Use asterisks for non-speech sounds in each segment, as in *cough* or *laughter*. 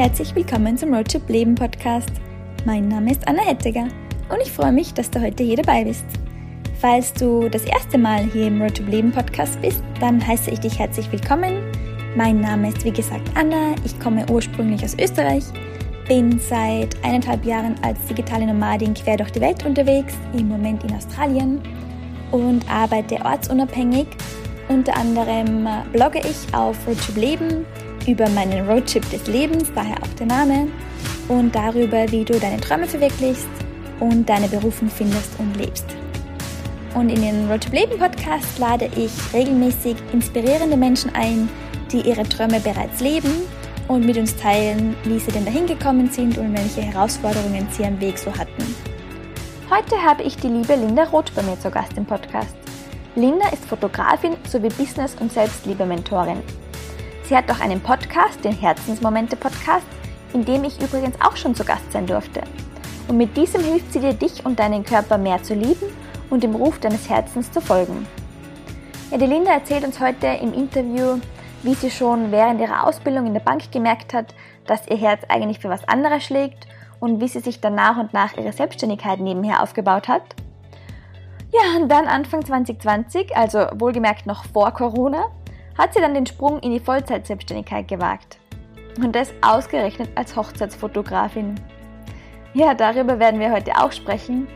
herzlich willkommen zum Roadtrip Leben Podcast. Mein Name ist Anna Hettiger und ich freue mich, dass du heute hier dabei bist. Falls du das erste Mal hier im Roadtrip Leben Podcast bist, dann heiße ich dich herzlich willkommen. Mein Name ist wie gesagt Anna, ich komme ursprünglich aus Österreich, bin seit eineinhalb Jahren als digitale Nomadin quer durch die Welt unterwegs, im Moment in Australien und arbeite ortsunabhängig. Unter anderem blogge ich auf Roadtrip Leben über meinen Roadtrip des Lebens, daher auch der Name, und darüber, wie du deine Träume verwirklichst und deine Berufung findest und lebst. Und in den Roadtrip Leben Podcast lade ich regelmäßig inspirierende Menschen ein, die ihre Träume bereits leben und mit uns teilen, wie sie denn dahin gekommen sind und welche Herausforderungen sie am Weg so hatten. Heute habe ich die liebe Linda Roth bei mir zu Gast im Podcast. Linda ist Fotografin sowie Business- und Selbstliebe-Mentorin. Sie hat auch einen Podcast, den Herzensmomente-Podcast, in dem ich übrigens auch schon zu Gast sein durfte. Und mit diesem hilft sie dir, dich und deinen Körper mehr zu lieben und dem Ruf deines Herzens zu folgen. Ja, die Linda erzählt uns heute im Interview, wie sie schon während ihrer Ausbildung in der Bank gemerkt hat, dass ihr Herz eigentlich für was anderes schlägt und wie sie sich dann nach und nach ihre Selbstständigkeit nebenher aufgebaut hat. Ja, und dann Anfang 2020, also wohlgemerkt noch vor Corona, hat sie dann den Sprung in die Vollzeitselbstständigkeit gewagt. Und das ausgerechnet als Hochzeitsfotografin. Ja, darüber werden wir heute auch sprechen.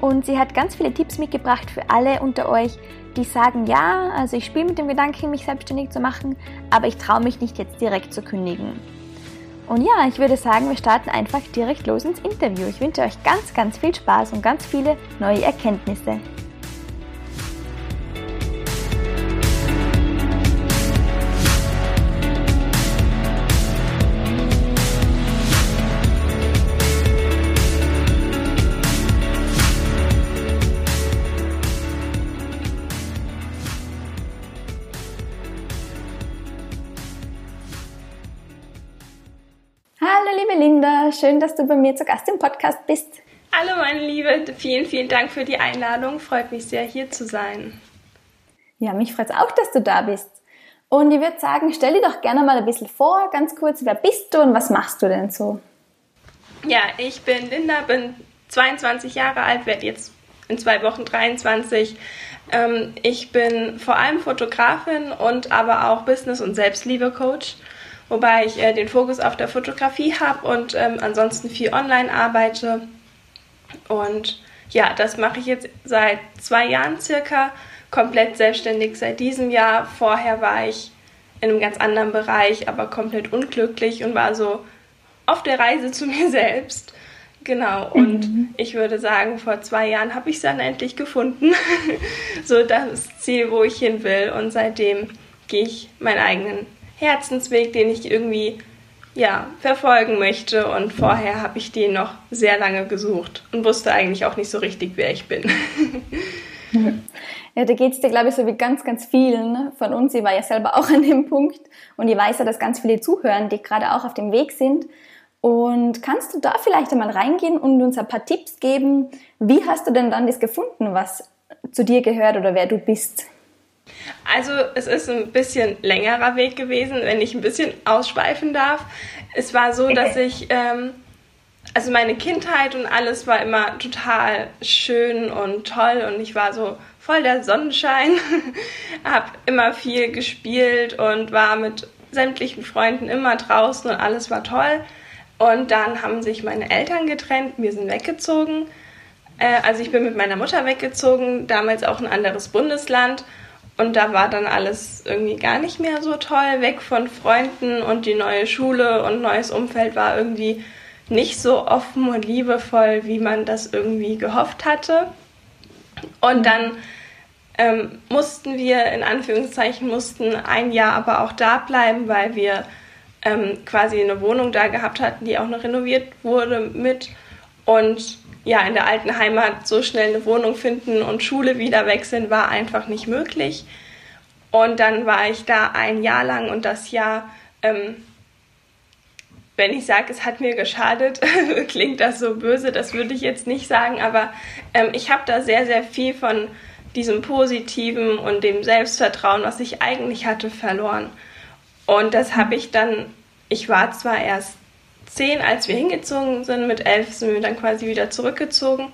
Und sie hat ganz viele Tipps mitgebracht für alle unter euch, die sagen, ja, also ich spiele mit dem Gedanken, mich selbstständig zu machen, aber ich traue mich nicht jetzt direkt zu kündigen. Und ja, ich würde sagen, wir starten einfach direkt los ins Interview. Ich wünsche euch ganz, ganz viel Spaß und ganz viele neue Erkenntnisse. Schön, dass du bei mir zu Gast im Podcast bist. Hallo meine Liebe, vielen, vielen Dank für die Einladung. Freut mich sehr, hier zu sein. Ja, mich freut es auch, dass du da bist. Und ich würde sagen, stell dir doch gerne mal ein bisschen vor, ganz kurz, wer bist du und was machst du denn so? Ja, ich bin Linda, bin 22 Jahre alt, werde jetzt in zwei Wochen 23. Ähm, ich bin vor allem Fotografin und aber auch Business- und Selbstliebe-Coach wobei ich äh, den Fokus auf der Fotografie habe und ähm, ansonsten viel online arbeite. Und ja, das mache ich jetzt seit zwei Jahren circa, komplett selbstständig seit diesem Jahr. Vorher war ich in einem ganz anderen Bereich, aber komplett unglücklich und war so auf der Reise *laughs* zu mir selbst. Genau, und mhm. ich würde sagen, vor zwei Jahren habe ich es dann endlich gefunden. *laughs* so das Ziel, wo ich hin will. Und seitdem gehe ich meinen eigenen Herzensweg, den ich irgendwie ja, verfolgen möchte. Und vorher habe ich den noch sehr lange gesucht und wusste eigentlich auch nicht so richtig, wer ich bin. *laughs* Ja, da geht es dir, glaube ich, so wie ganz, ganz vielen von uns. Ich war ja selber auch an dem Punkt und ich weiß ja, dass ganz viele zuhören, die gerade auch auf dem Weg sind. Und kannst du da vielleicht einmal reingehen und uns ein paar Tipps geben? Wie hast du denn dann das gefunden, was zu dir gehört oder wer du bist? Also es ist ein bisschen längerer Weg gewesen, wenn ich ein bisschen ausschweifen darf. Es war so, dass ich, ähm, also meine Kindheit und alles war immer total schön und toll und ich war so voll der Sonnenschein, *laughs* habe immer viel gespielt und war mit sämtlichen Freunden immer draußen und alles war toll. Und dann haben sich meine Eltern getrennt, wir sind weggezogen. Äh, also ich bin mit meiner Mutter weggezogen, damals auch ein anderes Bundesland. Und da war dann alles irgendwie gar nicht mehr so toll, weg von Freunden und die neue Schule und neues Umfeld war irgendwie nicht so offen und liebevoll, wie man das irgendwie gehofft hatte. Und dann ähm, mussten wir, in Anführungszeichen, mussten ein Jahr aber auch da bleiben, weil wir ähm, quasi eine Wohnung da gehabt hatten, die auch noch renoviert wurde mit. Und ja, in der alten Heimat so schnell eine Wohnung finden und Schule wieder wechseln war einfach nicht möglich. Und dann war ich da ein Jahr lang und das Jahr, ähm, wenn ich sage, es hat mir geschadet, *laughs* klingt das so böse, das würde ich jetzt nicht sagen, aber ähm, ich habe da sehr, sehr viel von diesem Positiven und dem Selbstvertrauen, was ich eigentlich hatte, verloren. Und das habe ich dann, ich war zwar erst zehn, als wir hingezogen sind. Mit elf sind wir dann quasi wieder zurückgezogen.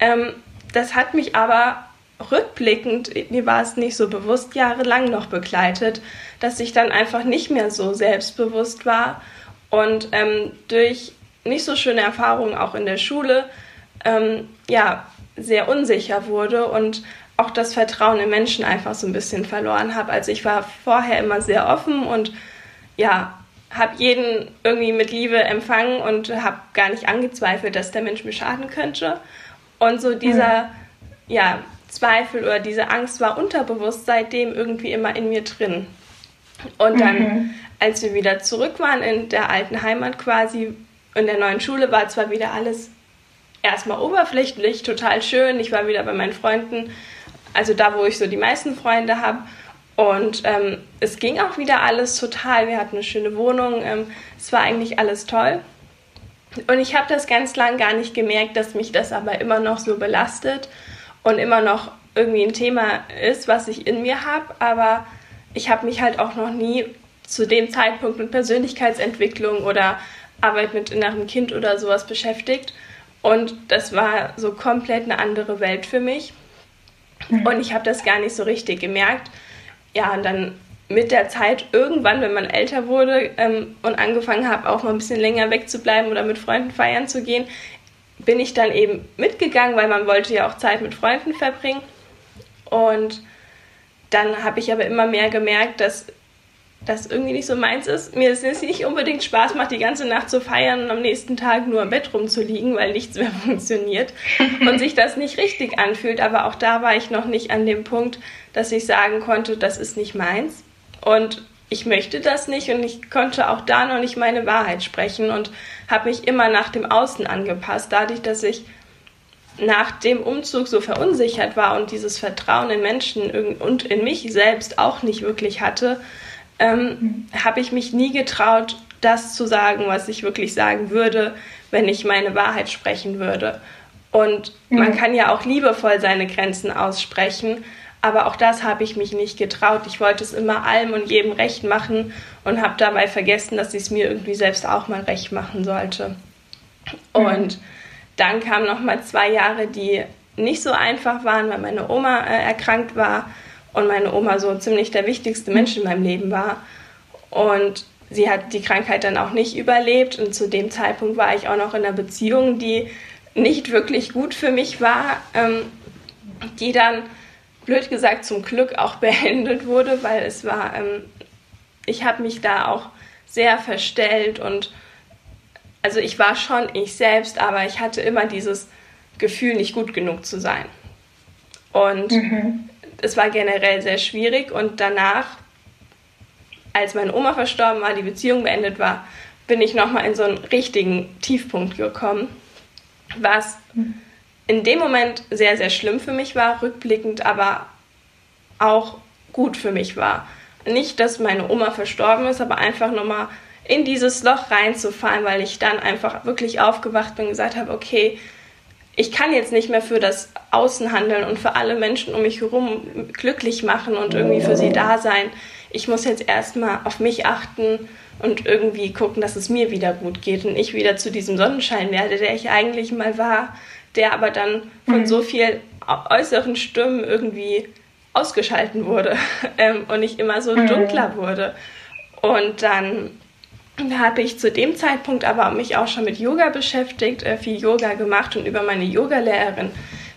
Ähm, das hat mich aber rückblickend, mir war es nicht so bewusst, jahrelang noch begleitet, dass ich dann einfach nicht mehr so selbstbewusst war und ähm, durch nicht so schöne Erfahrungen auch in der Schule ähm, ja sehr unsicher wurde und auch das Vertrauen in Menschen einfach so ein bisschen verloren habe. Also ich war vorher immer sehr offen und ja, habe jeden irgendwie mit Liebe empfangen und habe gar nicht angezweifelt, dass der Mensch mir schaden könnte. Und so dieser mhm. ja, Zweifel oder diese Angst war unterbewusst seitdem irgendwie immer in mir drin. Und dann, mhm. als wir wieder zurück waren in der alten Heimat quasi, in der neuen Schule, war zwar wieder alles erstmal oberflächlich, total schön. Ich war wieder bei meinen Freunden, also da, wo ich so die meisten Freunde habe. Und ähm, es ging auch wieder alles total. Wir hatten eine schöne Wohnung. Ähm, es war eigentlich alles toll. Und ich habe das ganz lang gar nicht gemerkt, dass mich das aber immer noch so belastet und immer noch irgendwie ein Thema ist, was ich in mir habe. Aber ich habe mich halt auch noch nie zu dem Zeitpunkt mit Persönlichkeitsentwicklung oder Arbeit mit innerem Kind oder sowas beschäftigt. Und das war so komplett eine andere Welt für mich. Mhm. Und ich habe das gar nicht so richtig gemerkt. Ja, und dann mit der Zeit irgendwann, wenn man älter wurde ähm, und angefangen habe, auch mal ein bisschen länger wegzubleiben oder mit Freunden feiern zu gehen, bin ich dann eben mitgegangen, weil man wollte ja auch Zeit mit Freunden verbringen. Und dann habe ich aber immer mehr gemerkt, dass das irgendwie nicht so meins ist. Mir es nicht unbedingt Spaß macht, die ganze Nacht zu feiern und am nächsten Tag nur im Bett rumzuliegen, weil nichts mehr *laughs* funktioniert und sich das nicht richtig anfühlt. Aber auch da war ich noch nicht an dem Punkt, dass ich sagen konnte, das ist nicht meins und ich möchte das nicht und ich konnte auch da noch nicht meine Wahrheit sprechen und habe mich immer nach dem Außen angepasst, dadurch, dass ich nach dem Umzug so verunsichert war und dieses Vertrauen in Menschen und in mich selbst auch nicht wirklich hatte, ähm, habe ich mich nie getraut, das zu sagen, was ich wirklich sagen würde, wenn ich meine Wahrheit sprechen würde. Und mhm. man kann ja auch liebevoll seine Grenzen aussprechen, aber auch das habe ich mich nicht getraut. Ich wollte es immer allem und jedem recht machen und habe dabei vergessen, dass ich es mir irgendwie selbst auch mal recht machen sollte. Mhm. Und dann kamen noch mal zwei Jahre, die nicht so einfach waren, weil meine Oma äh, erkrankt war und meine Oma so ziemlich der wichtigste Mensch in meinem Leben war. Und sie hat die Krankheit dann auch nicht überlebt und zu dem Zeitpunkt war ich auch noch in einer Beziehung, die nicht wirklich gut für mich war, ähm, die dann blöd gesagt zum Glück auch *laughs* beendet wurde, weil es war, ähm, ich habe mich da auch sehr verstellt und also ich war schon ich selbst, aber ich hatte immer dieses Gefühl, nicht gut genug zu sein. Und mhm. es war generell sehr schwierig und danach, als meine Oma verstorben war, die Beziehung beendet war, bin ich nochmal in so einen richtigen Tiefpunkt gekommen, was in dem Moment sehr, sehr schlimm für mich war, rückblickend aber auch gut für mich war. Nicht, dass meine Oma verstorben ist, aber einfach nochmal in dieses Loch reinzufallen, weil ich dann einfach wirklich aufgewacht bin und gesagt habe, okay, ich kann jetzt nicht mehr für das Außen handeln und für alle Menschen um mich herum glücklich machen und irgendwie für sie da sein. Ich muss jetzt erstmal auf mich achten und irgendwie gucken, dass es mir wieder gut geht und ich wieder zu diesem Sonnenschein werde, der ich eigentlich mal war, der aber dann von mhm. so viel äußeren Stimmen irgendwie ausgeschalten wurde *laughs* ähm, und ich immer so mhm. dunkler wurde. Und dann habe ich zu dem Zeitpunkt aber mich auch schon mit Yoga beschäftigt, äh, viel Yoga gemacht und über meine Yogalehrerin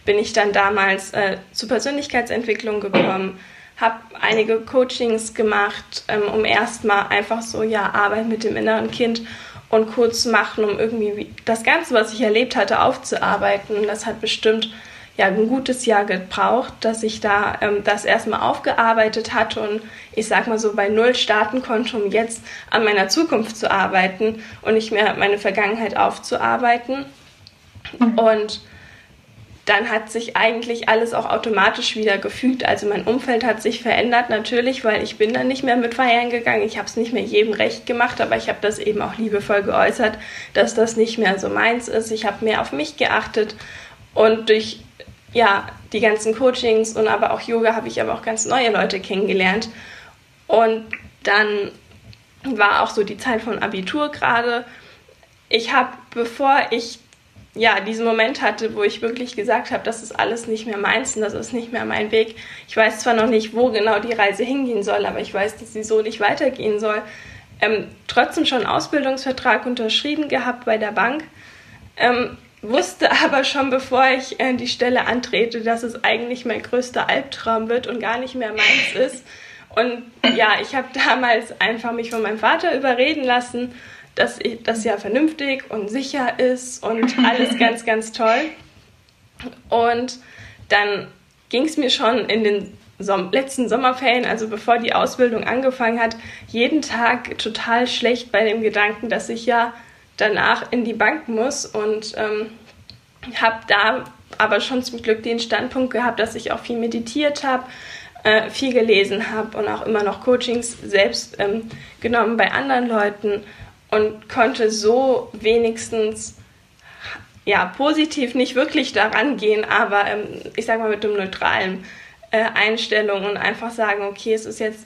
bin ich dann damals äh, zur Persönlichkeitsentwicklung gekommen, habe einige Coachings gemacht, ähm, um erstmal einfach so ja Arbeit mit dem inneren Kind und kurz machen, um irgendwie das Ganze, was ich erlebt hatte, aufzuarbeiten. Das hat bestimmt ja ein gutes Jahr gebraucht, dass ich da ähm, das erstmal aufgearbeitet hatte und ich sag mal so bei Null starten konnte, um jetzt an meiner Zukunft zu arbeiten und nicht mehr meine Vergangenheit aufzuarbeiten. Mhm. Und dann hat sich eigentlich alles auch automatisch wieder gefügt. Also mein Umfeld hat sich verändert natürlich, weil ich bin dann nicht mehr mit feiern gegangen. Ich habe es nicht mehr jedem recht gemacht, aber ich habe das eben auch liebevoll geäußert, dass das nicht mehr so meins ist. Ich habe mehr auf mich geachtet und durch ja, die ganzen Coachings und aber auch Yoga habe ich aber auch ganz neue Leute kennengelernt. Und dann war auch so die Zeit von Abitur gerade. ich habe, bevor ich ja, diesen Moment hatte, wo ich wirklich gesagt habe, das ist alles nicht mehr meins und das ist nicht mehr mein Weg. Ich weiß zwar noch nicht, wo genau die Reise hingehen soll, aber ich weiß, dass sie so nicht weitergehen soll. Ähm, trotzdem schon einen Ausbildungsvertrag unterschrieben gehabt bei der Bank. Ähm, wusste *laughs* aber schon, bevor ich äh, die Stelle antrete, dass es eigentlich mein größter Albtraum wird und gar nicht mehr meins ist. Und ja, ich habe damals einfach mich von meinem Vater überreden lassen dass das ja vernünftig und sicher ist und alles *laughs* ganz, ganz toll. Und dann ging es mir schon in den Som letzten Sommerferien, also bevor die Ausbildung angefangen hat, jeden Tag total schlecht bei dem Gedanken, dass ich ja danach in die Bank muss und ähm, habe da aber schon zum Glück den Standpunkt gehabt, dass ich auch viel meditiert habe, äh, viel gelesen habe und auch immer noch Coachings selbst ähm, genommen bei anderen Leuten und konnte so wenigstens ja positiv nicht wirklich daran gehen, aber ähm, ich sage mal mit einem neutralen äh, Einstellung und einfach sagen, okay, es ist jetzt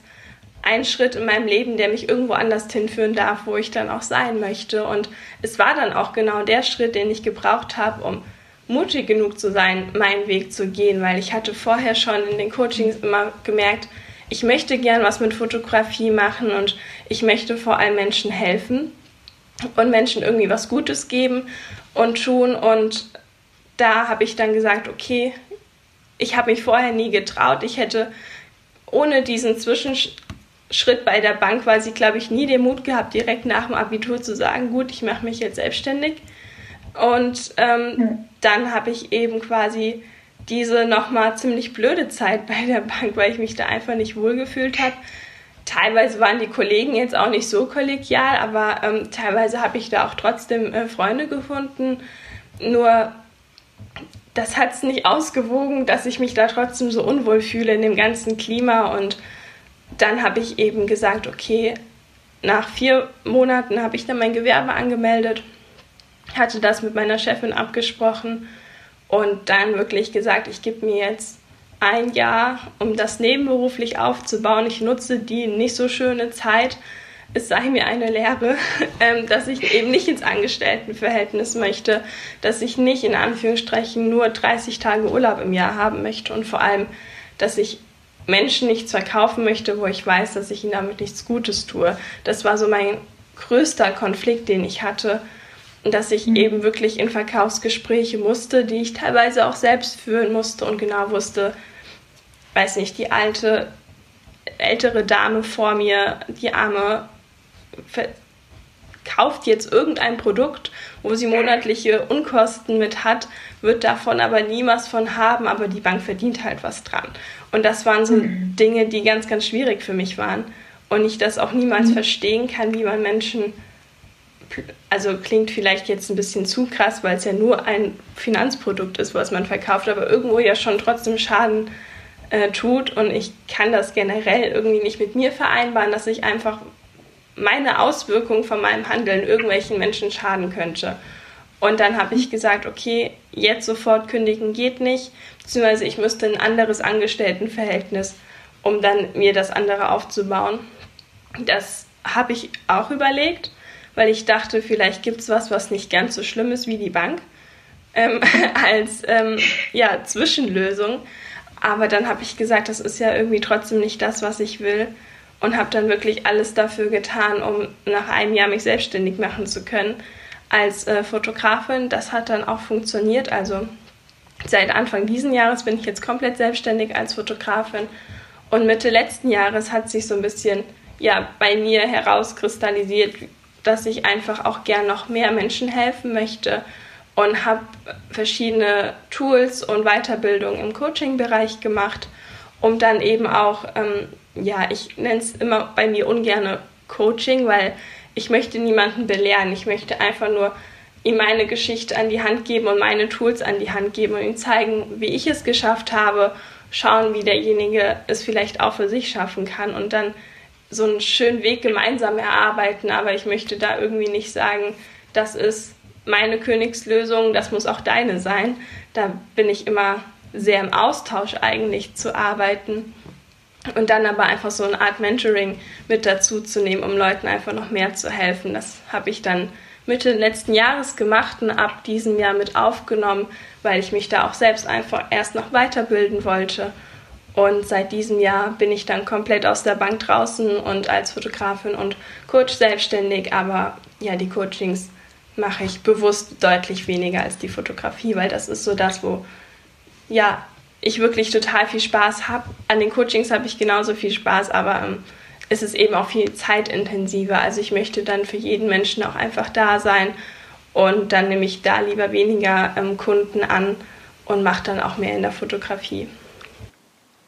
ein Schritt in meinem Leben, der mich irgendwo anders hinführen darf, wo ich dann auch sein möchte. Und es war dann auch genau der Schritt, den ich gebraucht habe, um mutig genug zu sein, meinen Weg zu gehen, weil ich hatte vorher schon in den Coachings immer gemerkt, ich möchte gern was mit Fotografie machen und ich möchte vor allem Menschen helfen und Menschen irgendwie was Gutes geben und tun. Und da habe ich dann gesagt, okay, ich habe mich vorher nie getraut. Ich hätte ohne diesen Zwischenschritt bei der Bank quasi, glaube ich, nie den Mut gehabt, direkt nach dem Abitur zu sagen, gut, ich mache mich jetzt selbstständig. Und ähm, dann habe ich eben quasi diese nochmal ziemlich blöde Zeit bei der Bank, weil ich mich da einfach nicht wohlgefühlt habe. Teilweise waren die Kollegen jetzt auch nicht so kollegial, aber ähm, teilweise habe ich da auch trotzdem äh, Freunde gefunden. Nur das hat es nicht ausgewogen, dass ich mich da trotzdem so unwohl fühle in dem ganzen Klima. Und dann habe ich eben gesagt, okay, nach vier Monaten habe ich dann mein Gewerbe angemeldet, hatte das mit meiner Chefin abgesprochen und dann wirklich gesagt, ich gebe mir jetzt ein Jahr, um das nebenberuflich aufzubauen. Ich nutze die nicht so schöne Zeit. Es sei mir eine Lehre, *laughs* ähm, dass ich eben nicht ins Angestelltenverhältnis möchte, dass ich nicht in Anführungsstrichen nur 30 Tage Urlaub im Jahr haben möchte und vor allem, dass ich Menschen nichts verkaufen möchte, wo ich weiß, dass ich ihnen damit nichts Gutes tue. Das war so mein größter Konflikt, den ich hatte dass ich mhm. eben wirklich in Verkaufsgespräche musste, die ich teilweise auch selbst führen musste und genau wusste, weiß nicht, die alte, ältere Dame vor mir, die arme, kauft jetzt irgendein Produkt, wo sie monatliche Unkosten mit hat, wird davon aber nie was von haben, aber die Bank verdient halt was dran. Und das waren so mhm. Dinge, die ganz, ganz schwierig für mich waren. Und ich das auch niemals mhm. verstehen kann, wie man Menschen also klingt vielleicht jetzt ein bisschen zu krass, weil es ja nur ein Finanzprodukt ist, was man verkauft, aber irgendwo ja schon trotzdem Schaden äh, tut. Und ich kann das generell irgendwie nicht mit mir vereinbaren, dass ich einfach meine Auswirkungen von meinem Handeln irgendwelchen Menschen schaden könnte. Und dann habe ich gesagt, okay, jetzt sofort kündigen geht nicht, beziehungsweise ich müsste ein anderes Angestelltenverhältnis, um dann mir das andere aufzubauen. Das habe ich auch überlegt weil ich dachte, vielleicht gibt es was, was nicht ganz so schlimm ist wie die Bank, ähm, *laughs* als ähm, ja, Zwischenlösung. Aber dann habe ich gesagt, das ist ja irgendwie trotzdem nicht das, was ich will. Und habe dann wirklich alles dafür getan, um nach einem Jahr mich selbstständig machen zu können als äh, Fotografin. Das hat dann auch funktioniert. Also seit Anfang diesen Jahres bin ich jetzt komplett selbstständig als Fotografin. Und Mitte letzten Jahres hat sich so ein bisschen ja, bei mir herauskristallisiert, dass ich einfach auch gern noch mehr Menschen helfen möchte und habe verschiedene Tools und Weiterbildung im Coaching-Bereich gemacht, um dann eben auch, ähm, ja, ich nenne es immer bei mir ungerne Coaching, weil ich möchte niemanden belehren. Ich möchte einfach nur ihm meine Geschichte an die Hand geben und meine Tools an die Hand geben und ihm zeigen, wie ich es geschafft habe, schauen, wie derjenige es vielleicht auch für sich schaffen kann und dann so einen schönen Weg gemeinsam erarbeiten, aber ich möchte da irgendwie nicht sagen, das ist meine Königslösung, das muss auch deine sein. Da bin ich immer sehr im Austausch eigentlich zu arbeiten und dann aber einfach so eine Art Mentoring mit dazu zu nehmen, um Leuten einfach noch mehr zu helfen. Das habe ich dann Mitte letzten Jahres gemacht und ab diesem Jahr mit aufgenommen, weil ich mich da auch selbst einfach erst noch weiterbilden wollte. Und seit diesem Jahr bin ich dann komplett aus der Bank draußen und als Fotografin und Coach selbstständig. Aber ja, die Coachings mache ich bewusst deutlich weniger als die Fotografie, weil das ist so das, wo ja ich wirklich total viel Spaß habe. An den Coachings habe ich genauso viel Spaß, aber ähm, es ist eben auch viel zeitintensiver. Also ich möchte dann für jeden Menschen auch einfach da sein und dann nehme ich da lieber weniger ähm, Kunden an und mache dann auch mehr in der Fotografie.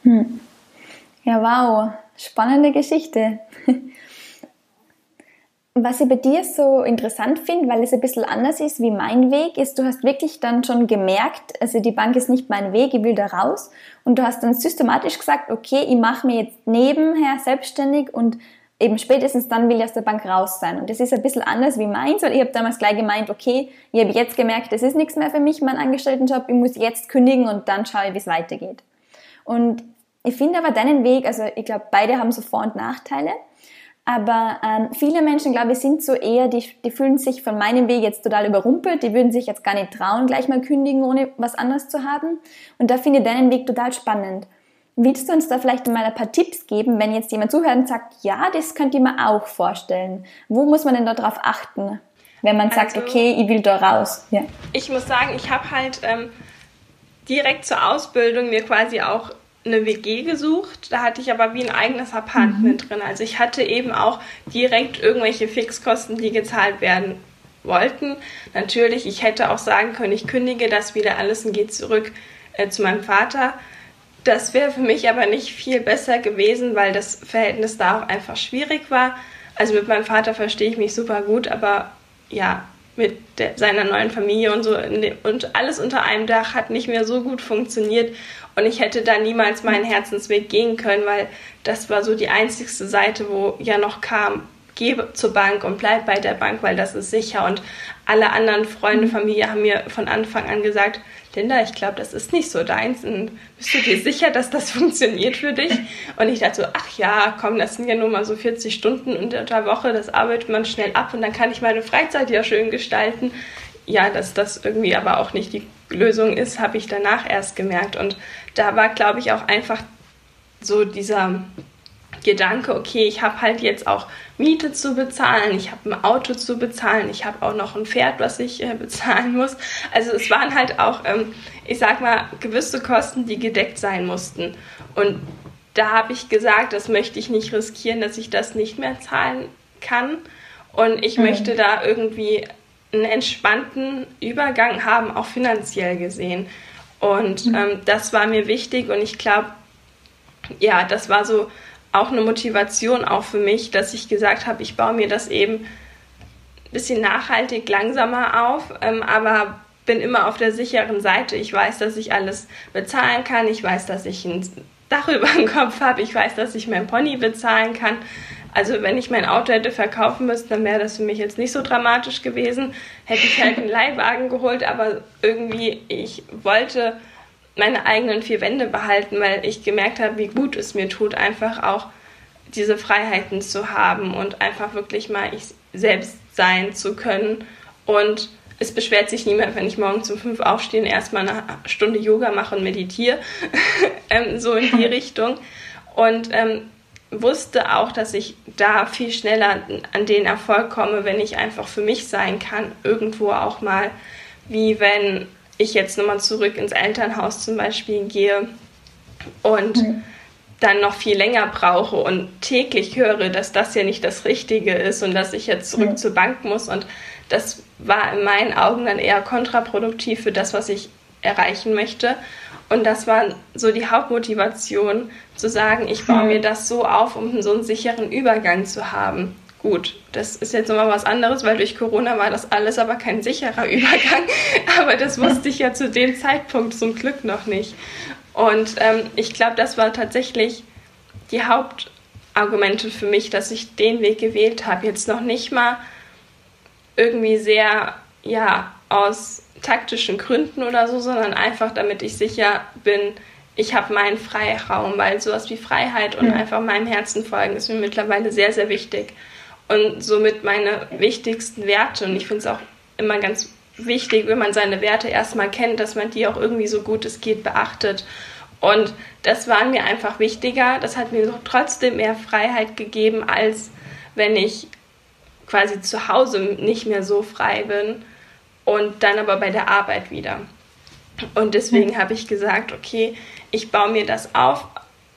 Hm. Ja, wow, spannende Geschichte. *laughs* Was ich bei dir so interessant finde, weil es ein bisschen anders ist wie mein Weg, ist, du hast wirklich dann schon gemerkt, also die Bank ist nicht mein Weg, ich will da raus. Und du hast dann systematisch gesagt, okay, ich mache mir jetzt nebenher selbstständig und eben spätestens dann will ich aus der Bank raus sein. Und das ist ein bisschen anders wie meins, weil ich habe damals gleich gemeint, okay, ich habe jetzt gemerkt, das ist nichts mehr für mich, mein Angestelltenjob, ich muss jetzt kündigen und dann schaue ich, wie es weitergeht. Und ich finde aber deinen Weg, also ich glaube, beide haben so Vor- und Nachteile. Aber ähm, viele Menschen, glaube ich, sind so eher, die, die fühlen sich von meinem Weg jetzt total überrumpelt, die würden sich jetzt gar nicht trauen, gleich mal kündigen, ohne was anderes zu haben. Und da finde ich deinen Weg total spannend. Willst du uns da vielleicht mal ein paar Tipps geben, wenn jetzt jemand zuhört und sagt, ja, das könnte ich mir auch vorstellen. Wo muss man denn da drauf achten, wenn man sagt, also, okay, ich will da raus? Ja. Ich muss sagen, ich habe halt ähm, direkt zur Ausbildung mir quasi auch eine WG gesucht. Da hatte ich aber wie ein eigenes Apartment mhm. drin. Also ich hatte eben auch direkt irgendwelche Fixkosten, die gezahlt werden wollten. Natürlich, ich hätte auch sagen können, ich kündige das wieder alles und gehe zurück äh, zu meinem Vater. Das wäre für mich aber nicht viel besser gewesen, weil das Verhältnis da auch einfach schwierig war. Also mit meinem Vater verstehe ich mich super gut, aber ja, mit der, seiner neuen Familie und so dem, und alles unter einem Dach hat nicht mehr so gut funktioniert. Und ich hätte da niemals meinen Herzensweg gehen können, weil das war so die einzigste Seite, wo ja noch kam, geh zur Bank und bleib bei der Bank, weil das ist sicher. Und alle anderen Freunde, Familie haben mir von Anfang an gesagt, Linda, ich glaube, das ist nicht so deins. Und bist du dir sicher, dass das *laughs* funktioniert für dich? Und ich dachte so, ach ja, komm, das sind ja nur mal so 40 Stunden in der Woche, das arbeitet man schnell ab und dann kann ich meine Freizeit ja schön gestalten. Ja, dass das irgendwie aber auch nicht die Lösung ist, habe ich danach erst gemerkt. Und da war, glaube ich, auch einfach so dieser Gedanke, okay, ich habe halt jetzt auch Miete zu bezahlen, ich habe ein Auto zu bezahlen, ich habe auch noch ein Pferd, was ich äh, *laughs* bezahlen muss. Also es waren halt auch, ähm, ich sag mal, gewisse Kosten, die gedeckt sein mussten. Und da habe ich gesagt, das möchte ich nicht riskieren, dass ich das nicht mehr zahlen kann. Und ich mhm. möchte da irgendwie einen entspannten Übergang haben, auch finanziell gesehen. Und mhm. ähm, das war mir wichtig und ich glaube, ja, das war so auch eine Motivation auch für mich, dass ich gesagt habe, ich baue mir das eben ein bisschen nachhaltig langsamer auf, ähm, aber bin immer auf der sicheren Seite. Ich weiß, dass ich alles bezahlen kann. Ich weiß, dass ich ein Dach *laughs* über dem Kopf habe. Ich weiß, dass ich mein Pony bezahlen kann. Also wenn ich mein Auto hätte verkaufen müssen, dann wäre das für mich jetzt nicht so dramatisch gewesen. Hätte ich halt einen *laughs* Leihwagen geholt, aber irgendwie ich wollte meine eigenen vier Wände behalten, weil ich gemerkt habe, wie gut es mir tut, einfach auch diese Freiheiten zu haben und einfach wirklich mal ich selbst sein zu können. Und es beschwert sich niemand, wenn ich morgens um fünf aufstehe und erstmal eine Stunde Yoga mache und meditiere. *laughs* ähm, so in die *laughs* Richtung. Und ähm, wusste auch, dass ich da viel schneller an den Erfolg komme, wenn ich einfach für mich sein kann. Irgendwo auch mal, wie wenn ich jetzt nochmal zurück ins Elternhaus zum Beispiel gehe und mhm. dann noch viel länger brauche und täglich höre, dass das ja nicht das Richtige ist und dass ich jetzt zurück mhm. zur Bank muss. Und das war in meinen Augen dann eher kontraproduktiv für das, was ich erreichen möchte. Und das war so die Hauptmotivation, zu sagen, ich baue mhm. mir das so auf, um so einen sicheren Übergang zu haben. Gut, das ist jetzt nochmal was anderes, weil durch Corona war das alles aber kein sicherer *laughs* Übergang. Aber das wusste ich ja zu dem Zeitpunkt zum Glück noch nicht. Und ähm, ich glaube, das war tatsächlich die Hauptargumente für mich, dass ich den Weg gewählt habe. Jetzt noch nicht mal irgendwie sehr, ja, aus taktischen Gründen oder so, sondern einfach damit ich sicher bin, ich habe meinen Freiraum, weil sowas wie Freiheit und ja. einfach meinem Herzen folgen ist mir mittlerweile sehr, sehr wichtig. Und somit meine wichtigsten Werte. Und ich finde es auch immer ganz wichtig, wenn man seine Werte erstmal kennt, dass man die auch irgendwie so gut es geht beachtet. Und das war mir einfach wichtiger. Das hat mir trotzdem mehr Freiheit gegeben, als wenn ich quasi zu Hause nicht mehr so frei bin und dann aber bei der Arbeit wieder. Und deswegen mhm. habe ich gesagt, okay, ich baue mir das auf.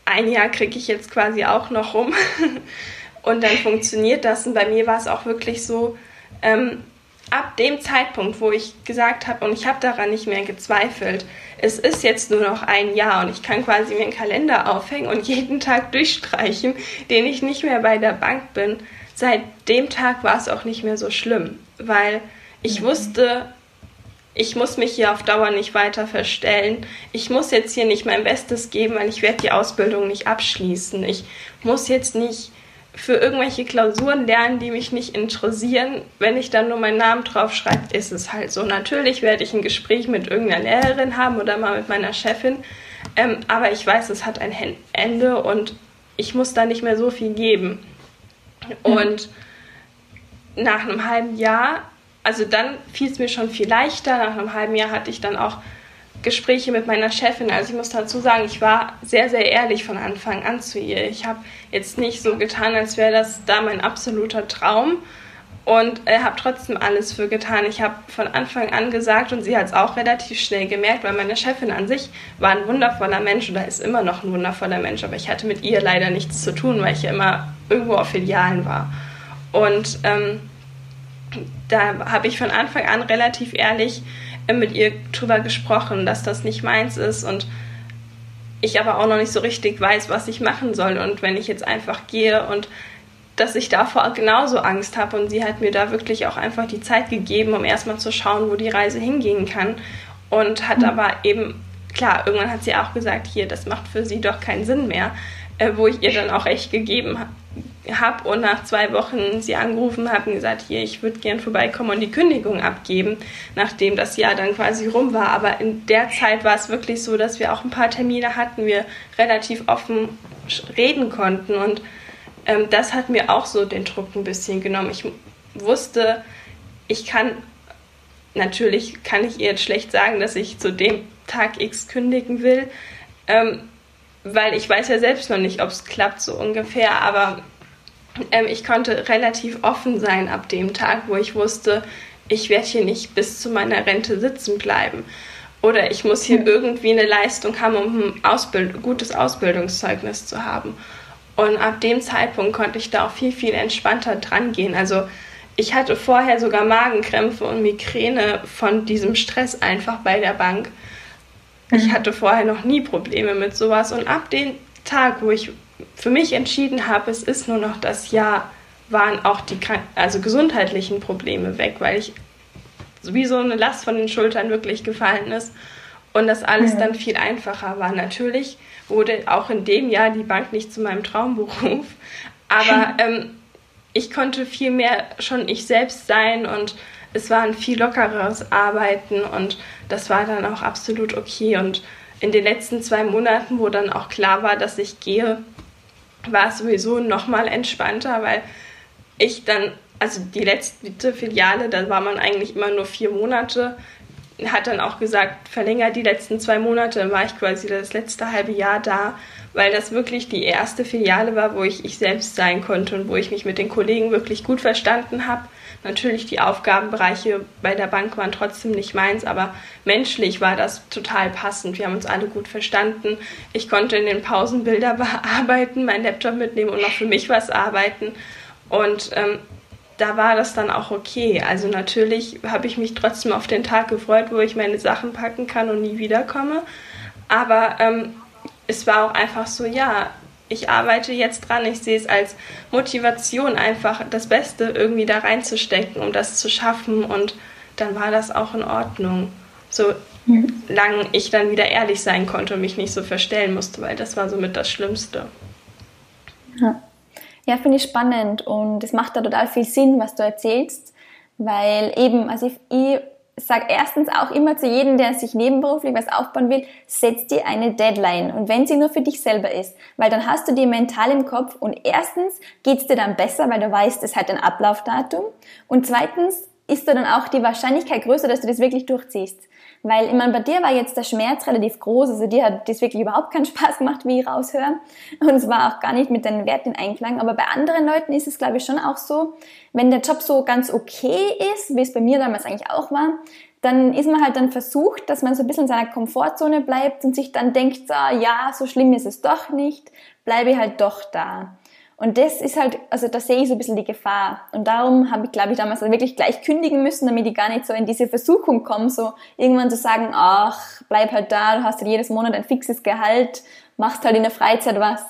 Ein Jahr kriege ich jetzt quasi auch noch rum. *laughs* und dann funktioniert das. Und bei mir war es auch wirklich so, ähm, ab dem Zeitpunkt, wo ich gesagt habe, und ich habe daran nicht mehr gezweifelt, es ist jetzt nur noch ein Jahr und ich kann quasi mir einen Kalender aufhängen und jeden Tag durchstreichen, den ich nicht mehr bei der Bank bin. Seit dem Tag war es auch nicht mehr so schlimm, weil ich mhm. wusste, ich muss mich hier auf Dauer nicht weiter verstellen. Ich muss jetzt hier nicht mein Bestes geben, weil ich werde die Ausbildung nicht abschließen. Ich muss jetzt nicht für irgendwelche Klausuren lernen, die mich nicht interessieren. Wenn ich dann nur meinen Namen draufschreibe, ist es halt so. Natürlich werde ich ein Gespräch mit irgendeiner Lehrerin haben oder mal mit meiner Chefin. Ähm, aber ich weiß, es hat ein Ende und ich muss da nicht mehr so viel geben. Und nach einem halben Jahr also dann fiel es mir schon viel leichter. Nach einem halben Jahr hatte ich dann auch Gespräche mit meiner Chefin. Also ich muss dazu sagen, ich war sehr, sehr ehrlich von Anfang an zu ihr. Ich habe jetzt nicht so getan, als wäre das da mein absoluter Traum und äh, habe trotzdem alles für getan. Ich habe von Anfang an gesagt und sie hat es auch relativ schnell gemerkt, weil meine Chefin an sich war ein wundervoller Mensch oder ist immer noch ein wundervoller Mensch, aber ich hatte mit ihr leider nichts zu tun, weil ich ja immer irgendwo auf Filialen war. Und ähm, da habe ich von Anfang an relativ ehrlich mit ihr drüber gesprochen, dass das nicht meins ist und ich aber auch noch nicht so richtig weiß, was ich machen soll. Und wenn ich jetzt einfach gehe und dass ich davor genauso Angst habe und sie hat mir da wirklich auch einfach die Zeit gegeben, um erstmal zu schauen, wo die Reise hingehen kann. Und hat mhm. aber eben, klar, irgendwann hat sie auch gesagt, hier, das macht für sie doch keinen Sinn mehr, äh, wo ich ihr dann auch echt gegeben habe und nach zwei Wochen sie angerufen habe und gesagt, hier, ich würde gern vorbeikommen und die Kündigung abgeben, nachdem das Jahr dann quasi rum war. Aber in der Zeit war es wirklich so, dass wir auch ein paar Termine hatten, wir relativ offen reden konnten und ähm, das hat mir auch so den Druck ein bisschen genommen. Ich wusste, ich kann, natürlich kann ich ihr jetzt schlecht sagen, dass ich zu dem Tag X kündigen will, ähm, weil ich weiß ja selbst noch nicht, ob es klappt so ungefähr, aber ähm, ich konnte relativ offen sein ab dem Tag, wo ich wusste, ich werde hier nicht bis zu meiner Rente sitzen bleiben. Oder ich muss hier irgendwie eine Leistung haben, um ein Ausbild gutes Ausbildungszeugnis zu haben. Und ab dem Zeitpunkt konnte ich da auch viel, viel entspannter dran gehen. Also ich hatte vorher sogar Magenkrämpfe und Migräne von diesem Stress einfach bei der Bank. Ich mhm. hatte vorher noch nie Probleme mit sowas. Und ab dem Tag, wo ich für mich entschieden habe, es ist nur noch das Jahr, waren auch die also gesundheitlichen Probleme weg, weil ich wie so eine Last von den Schultern wirklich gefallen ist und das alles dann viel einfacher war. Natürlich wurde auch in dem Jahr die Bank nicht zu meinem Traumberuf, *laughs* aber ähm, ich konnte viel mehr schon ich selbst sein und es war ein viel lockeres Arbeiten und das war dann auch absolut okay und in den letzten zwei Monaten, wo dann auch klar war, dass ich gehe, war es sowieso nochmal entspannter, weil ich dann, also die letzte Filiale, da war man eigentlich immer nur vier Monate, hat dann auch gesagt, verlängert die letzten zwei Monate, dann war ich quasi das letzte halbe Jahr da, weil das wirklich die erste Filiale war, wo ich ich selbst sein konnte und wo ich mich mit den Kollegen wirklich gut verstanden habe Natürlich, die Aufgabenbereiche bei der Bank waren trotzdem nicht meins, aber menschlich war das total passend. Wir haben uns alle gut verstanden. Ich konnte in den Pausen Bilder *laughs* bearbeiten, meinen Laptop mitnehmen und noch für mich was arbeiten. Und ähm, da war das dann auch okay. Also natürlich habe ich mich trotzdem auf den Tag gefreut, wo ich meine Sachen packen kann und nie wiederkomme. Aber ähm, es war auch einfach so, ja, ich arbeite jetzt dran. Ich sehe es als Motivation, einfach das Beste irgendwie da reinzustecken, um das zu schaffen. Und dann war das auch in Ordnung. Solange ich dann wieder ehrlich sein konnte und mich nicht so verstellen musste, weil das war somit das Schlimmste. Ja, ja finde ich spannend und es macht da total viel Sinn, was du erzählst, weil eben, also ich, ich sag erstens auch immer zu jedem, der sich nebenberuflich was aufbauen will, setz dir eine Deadline. Und wenn sie nur für dich selber ist, weil dann hast du die mental im Kopf und erstens geht's dir dann besser, weil du weißt, es hat ein Ablaufdatum. Und zweitens ist da dann auch die Wahrscheinlichkeit größer, dass du das wirklich durchziehst. Weil, ich meine, bei dir war jetzt der Schmerz relativ groß, also dir hat das wirklich überhaupt keinen Spaß gemacht, wie ich raushöre. Und es war auch gar nicht mit deinen Werten in Einklang. Aber bei anderen Leuten ist es, glaube ich, schon auch so, wenn der Job so ganz okay ist, wie es bei mir damals eigentlich auch war, dann ist man halt dann versucht, dass man so ein bisschen in seiner Komfortzone bleibt und sich dann denkt, so, ja, so schlimm ist es doch nicht, bleibe ich halt doch da. Und das ist halt, also da sehe ich so ein bisschen die Gefahr. Und darum habe ich, glaube ich, damals wirklich gleich kündigen müssen, damit ich gar nicht so in diese Versuchung komme, so irgendwann zu sagen, ach, bleib halt da, du hast halt jedes Monat ein fixes Gehalt, machst halt in der Freizeit was.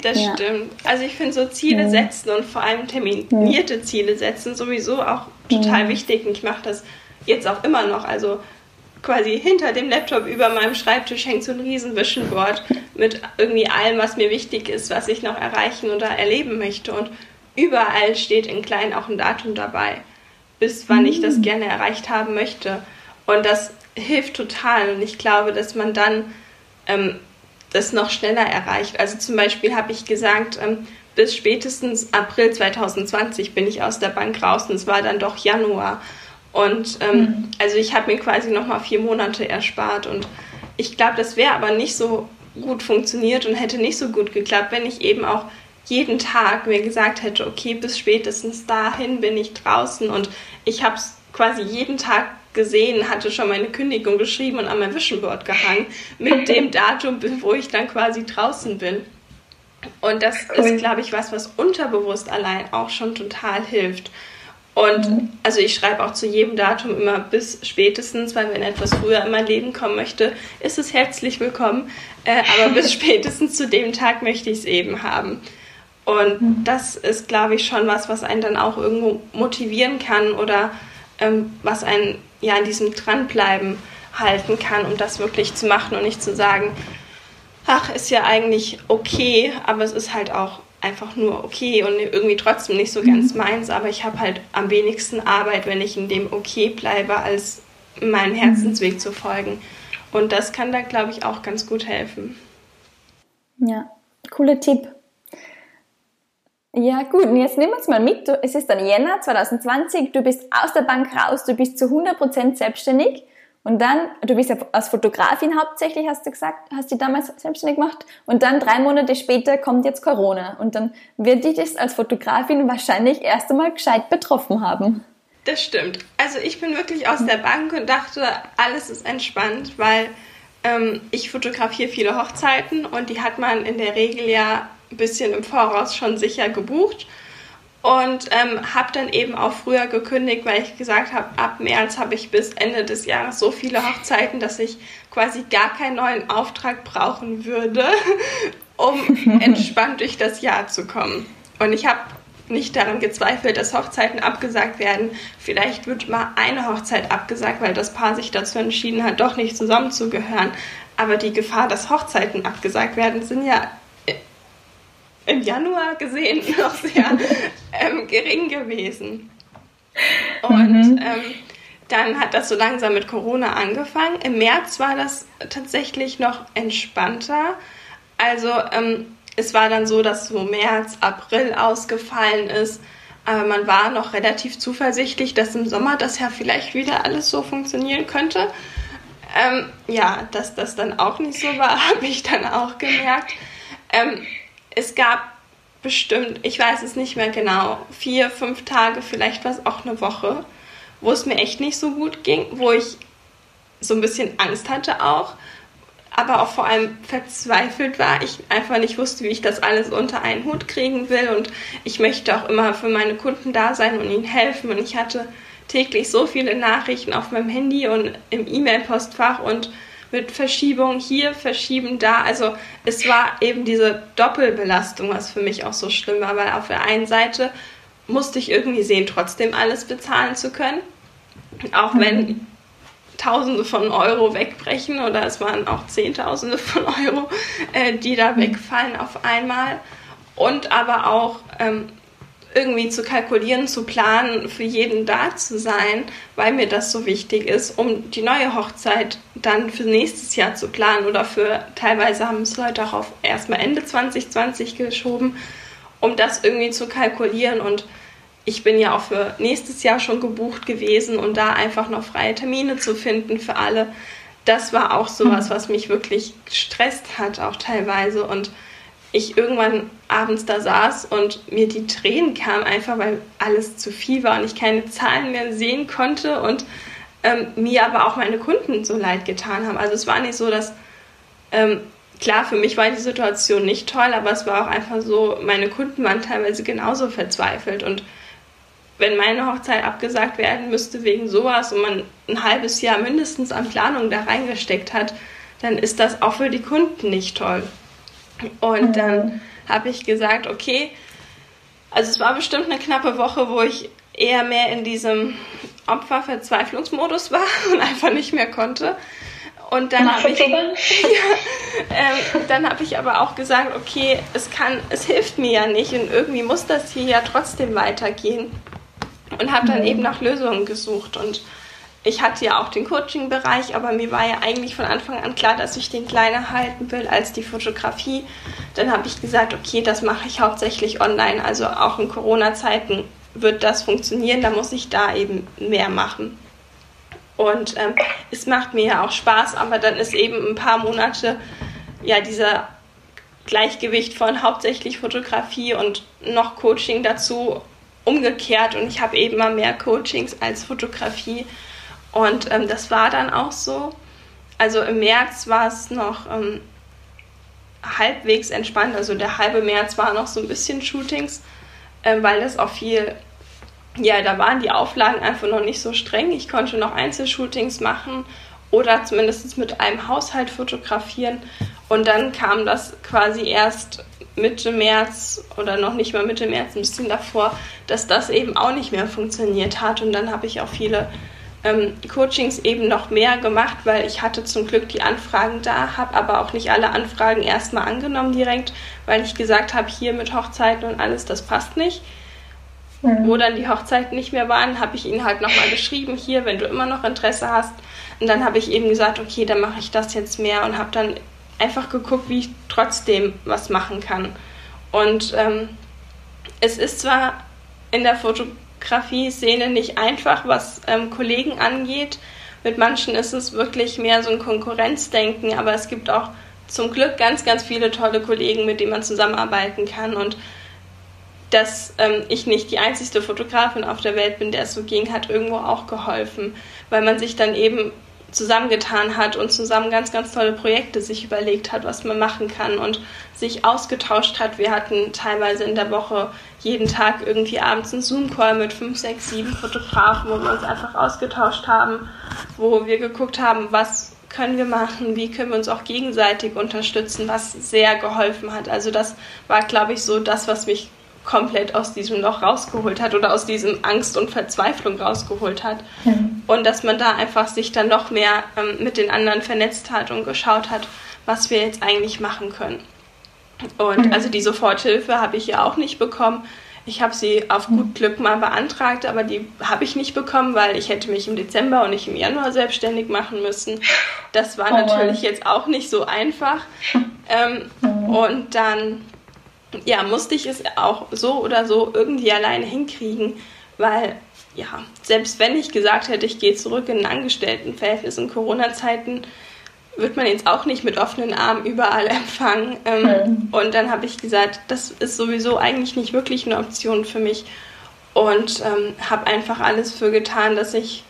Das ja. stimmt. Also ich finde so Ziele setzen und vor allem terminierte Ziele setzen sowieso auch total wichtig. Und ich mache das jetzt auch immer noch. Also quasi hinter dem Laptop über meinem Schreibtisch hängt so ein riesen Visionboard mit irgendwie allem, was mir wichtig ist, was ich noch erreichen oder erleben möchte. Und überall steht in klein auch ein Datum dabei, bis wann ich das mm. gerne erreicht haben möchte. Und das hilft total. Und ich glaube, dass man dann ähm, das noch schneller erreicht. Also zum Beispiel habe ich gesagt, ähm, bis spätestens April 2020 bin ich aus der Bank raus und es war dann doch Januar. Und ähm, mhm. also ich habe mir quasi nochmal vier Monate erspart und ich glaube, das wäre aber nicht so gut funktioniert und hätte nicht so gut geklappt, wenn ich eben auch jeden Tag mir gesagt hätte, okay, bis spätestens dahin bin ich draußen und ich habe es quasi jeden Tag gesehen, hatte schon meine Kündigung geschrieben und an mein Vision Board gehangen mit *laughs* dem Datum, wo ich dann quasi draußen bin. Und das ist, glaube ich, was, was unterbewusst allein auch schon total hilft. Und mhm. also ich schreibe auch zu jedem Datum immer bis spätestens, weil wenn etwas früher in mein Leben kommen möchte, ist es herzlich willkommen. Äh, aber bis *laughs* spätestens zu dem Tag möchte ich es eben haben. Und mhm. das ist, glaube ich, schon was, was einen dann auch irgendwo motivieren kann oder ähm, was einen ja an diesem Dranbleiben halten kann, um das wirklich zu machen und nicht zu sagen, ach, ist ja eigentlich okay, aber es ist halt auch einfach nur okay und irgendwie trotzdem nicht so ganz mhm. meins, aber ich habe halt am wenigsten Arbeit, wenn ich in dem okay bleibe, als meinem Herzensweg mhm. zu folgen. Und das kann da, glaube ich, auch ganz gut helfen. Ja, cooler Tipp. Ja, gut, und jetzt nehmen wir uns mal mit. es ist dann Jänner 2020, du bist aus der Bank raus, du bist zu 100% selbstständig. Und dann, du bist ja als Fotografin hauptsächlich, hast du gesagt, hast du damals selbstständig gemacht. Und dann drei Monate später kommt jetzt Corona. Und dann wird dich das als Fotografin wahrscheinlich erst einmal gescheit betroffen haben. Das stimmt. Also ich bin wirklich aus der Bank und dachte, alles ist entspannt, weil ähm, ich fotografiere viele Hochzeiten und die hat man in der Regel ja ein bisschen im Voraus schon sicher gebucht und ähm, habe dann eben auch früher gekündigt, weil ich gesagt habe, ab März habe ich bis Ende des Jahres so viele Hochzeiten, dass ich quasi gar keinen neuen Auftrag brauchen würde, *laughs* um *laughs* entspannt durch das Jahr zu kommen. Und ich habe nicht daran gezweifelt, dass Hochzeiten abgesagt werden. Vielleicht wird mal eine Hochzeit abgesagt, weil das Paar sich dazu entschieden hat, doch nicht zusammenzugehören. Aber die Gefahr, dass Hochzeiten abgesagt werden, sind ja im Januar gesehen *laughs* noch sehr ähm, gering gewesen. Und mhm. ähm, dann hat das so langsam mit Corona angefangen. Im März war das tatsächlich noch entspannter. Also ähm, es war dann so, dass so März, April ausgefallen ist. Aber man war noch relativ zuversichtlich, dass im Sommer das ja vielleicht wieder alles so funktionieren könnte. Ähm, ja, dass das dann auch nicht so war, *laughs* habe ich dann auch gemerkt. Ähm, es gab bestimmt, ich weiß es nicht mehr genau, vier, fünf Tage, vielleicht was auch eine Woche, wo es mir echt nicht so gut ging, wo ich so ein bisschen Angst hatte auch, aber auch vor allem verzweifelt war. Ich einfach nicht wusste, wie ich das alles unter einen Hut kriegen will und ich möchte auch immer für meine Kunden da sein und ihnen helfen und ich hatte täglich so viele Nachrichten auf meinem Handy und im E-Mail-Postfach und mit Verschiebung hier, Verschieben da. Also es war eben diese Doppelbelastung, was für mich auch so schlimm war, weil auf der einen Seite musste ich irgendwie sehen, trotzdem alles bezahlen zu können. Auch wenn mhm. Tausende von Euro wegbrechen oder es waren auch Zehntausende von Euro, äh, die da mhm. wegfallen auf einmal. Und aber auch ähm, irgendwie zu kalkulieren, zu planen, für jeden da zu sein, weil mir das so wichtig ist, um die neue Hochzeit dann für nächstes Jahr zu planen oder für teilweise haben es Leute auch auf erstmal Ende 2020 geschoben, um das irgendwie zu kalkulieren. Und ich bin ja auch für nächstes Jahr schon gebucht gewesen und da einfach noch freie Termine zu finden für alle, das war auch sowas, was mich wirklich gestresst hat, auch teilweise. Und ich irgendwann abends da saß und mir die Tränen kamen, einfach weil alles zu viel war und ich keine Zahlen mehr sehen konnte und ähm, mir aber auch meine Kunden so leid getan haben. Also es war nicht so, dass, ähm, klar, für mich war die Situation nicht toll, aber es war auch einfach so, meine Kunden waren teilweise genauso verzweifelt und wenn meine Hochzeit abgesagt werden müsste wegen sowas und man ein halbes Jahr mindestens an Planung da reingesteckt hat, dann ist das auch für die Kunden nicht toll. Und mhm. dann habe ich gesagt, okay, also es war bestimmt eine knappe Woche, wo ich eher mehr in diesem Opferverzweiflungsmodus war *laughs* und einfach nicht mehr konnte. Und dann habe ich, *laughs* ja, ähm, dann habe ich aber auch gesagt, okay, es kann, es hilft mir ja nicht und irgendwie muss das hier ja trotzdem weitergehen. Und habe dann mhm. eben nach Lösungen gesucht und ich hatte ja auch den Coaching-Bereich, aber mir war ja eigentlich von Anfang an klar, dass ich den kleiner halten will als die Fotografie. Dann habe ich gesagt, okay, das mache ich hauptsächlich online. Also auch in Corona-Zeiten wird das funktionieren, da muss ich da eben mehr machen. Und ähm, es macht mir ja auch Spaß, aber dann ist eben ein paar Monate ja dieser Gleichgewicht von hauptsächlich Fotografie und noch Coaching dazu umgekehrt und ich habe eben mal mehr Coachings als Fotografie und ähm, das war dann auch so. Also im März war es noch ähm, halbwegs entspannt. Also der halbe März war noch so ein bisschen Shootings, äh, weil das auch viel, ja, da waren die Auflagen einfach noch nicht so streng. Ich konnte noch Einzelshootings machen oder zumindest mit einem Haushalt fotografieren. Und dann kam das quasi erst Mitte März oder noch nicht mal Mitte März, ein bisschen davor, dass das eben auch nicht mehr funktioniert hat. Und dann habe ich auch viele ähm, Coachings eben noch mehr gemacht, weil ich hatte zum Glück die Anfragen da, habe aber auch nicht alle Anfragen erstmal angenommen direkt, weil ich gesagt habe, hier mit Hochzeiten und alles, das passt nicht. Mhm. Wo dann die Hochzeiten nicht mehr waren, habe ich ihnen halt nochmal geschrieben, hier, wenn du immer noch Interesse hast. Und dann habe ich eben gesagt, okay, dann mache ich das jetzt mehr und habe dann einfach geguckt, wie ich trotzdem was machen kann. Und ähm, es ist zwar in der Fotografie Fotografie-Szene nicht einfach, was ähm, Kollegen angeht. Mit manchen ist es wirklich mehr so ein Konkurrenzdenken, aber es gibt auch zum Glück ganz, ganz viele tolle Kollegen, mit denen man zusammenarbeiten kann. Und dass ähm, ich nicht die einzigste Fotografin auf der Welt bin, der es so ging, hat irgendwo auch geholfen, weil man sich dann eben zusammengetan hat und zusammen ganz, ganz tolle Projekte sich überlegt hat, was man machen kann und sich ausgetauscht hat. Wir hatten teilweise in der Woche jeden Tag irgendwie abends einen Zoom-Call mit fünf, sechs, sieben Fotografen, wo wir uns einfach ausgetauscht haben, wo wir geguckt haben, was können wir machen, wie können wir uns auch gegenseitig unterstützen, was sehr geholfen hat. Also das war, glaube ich, so das, was mich komplett aus diesem Loch rausgeholt hat oder aus diesem Angst und Verzweiflung rausgeholt hat. Mhm. Und dass man da einfach sich dann noch mehr ähm, mit den anderen vernetzt hat und geschaut hat, was wir jetzt eigentlich machen können. Und mhm. also die Soforthilfe habe ich ja auch nicht bekommen. Ich habe sie auf gut mhm. Glück mal beantragt, aber die habe ich nicht bekommen, weil ich hätte mich im Dezember und nicht im Januar selbstständig machen müssen. Das war oh natürlich jetzt auch nicht so einfach. *laughs* Ähm, mhm. Und dann ja, musste ich es auch so oder so irgendwie alleine hinkriegen, weil ja, selbst wenn ich gesagt hätte, ich gehe zurück in ein Angestelltenverhältnis in Corona-Zeiten, wird man jetzt auch nicht mit offenen Armen überall empfangen. Ähm, mhm. Und dann habe ich gesagt, das ist sowieso eigentlich nicht wirklich eine Option für mich und ähm, habe einfach alles für getan, dass ich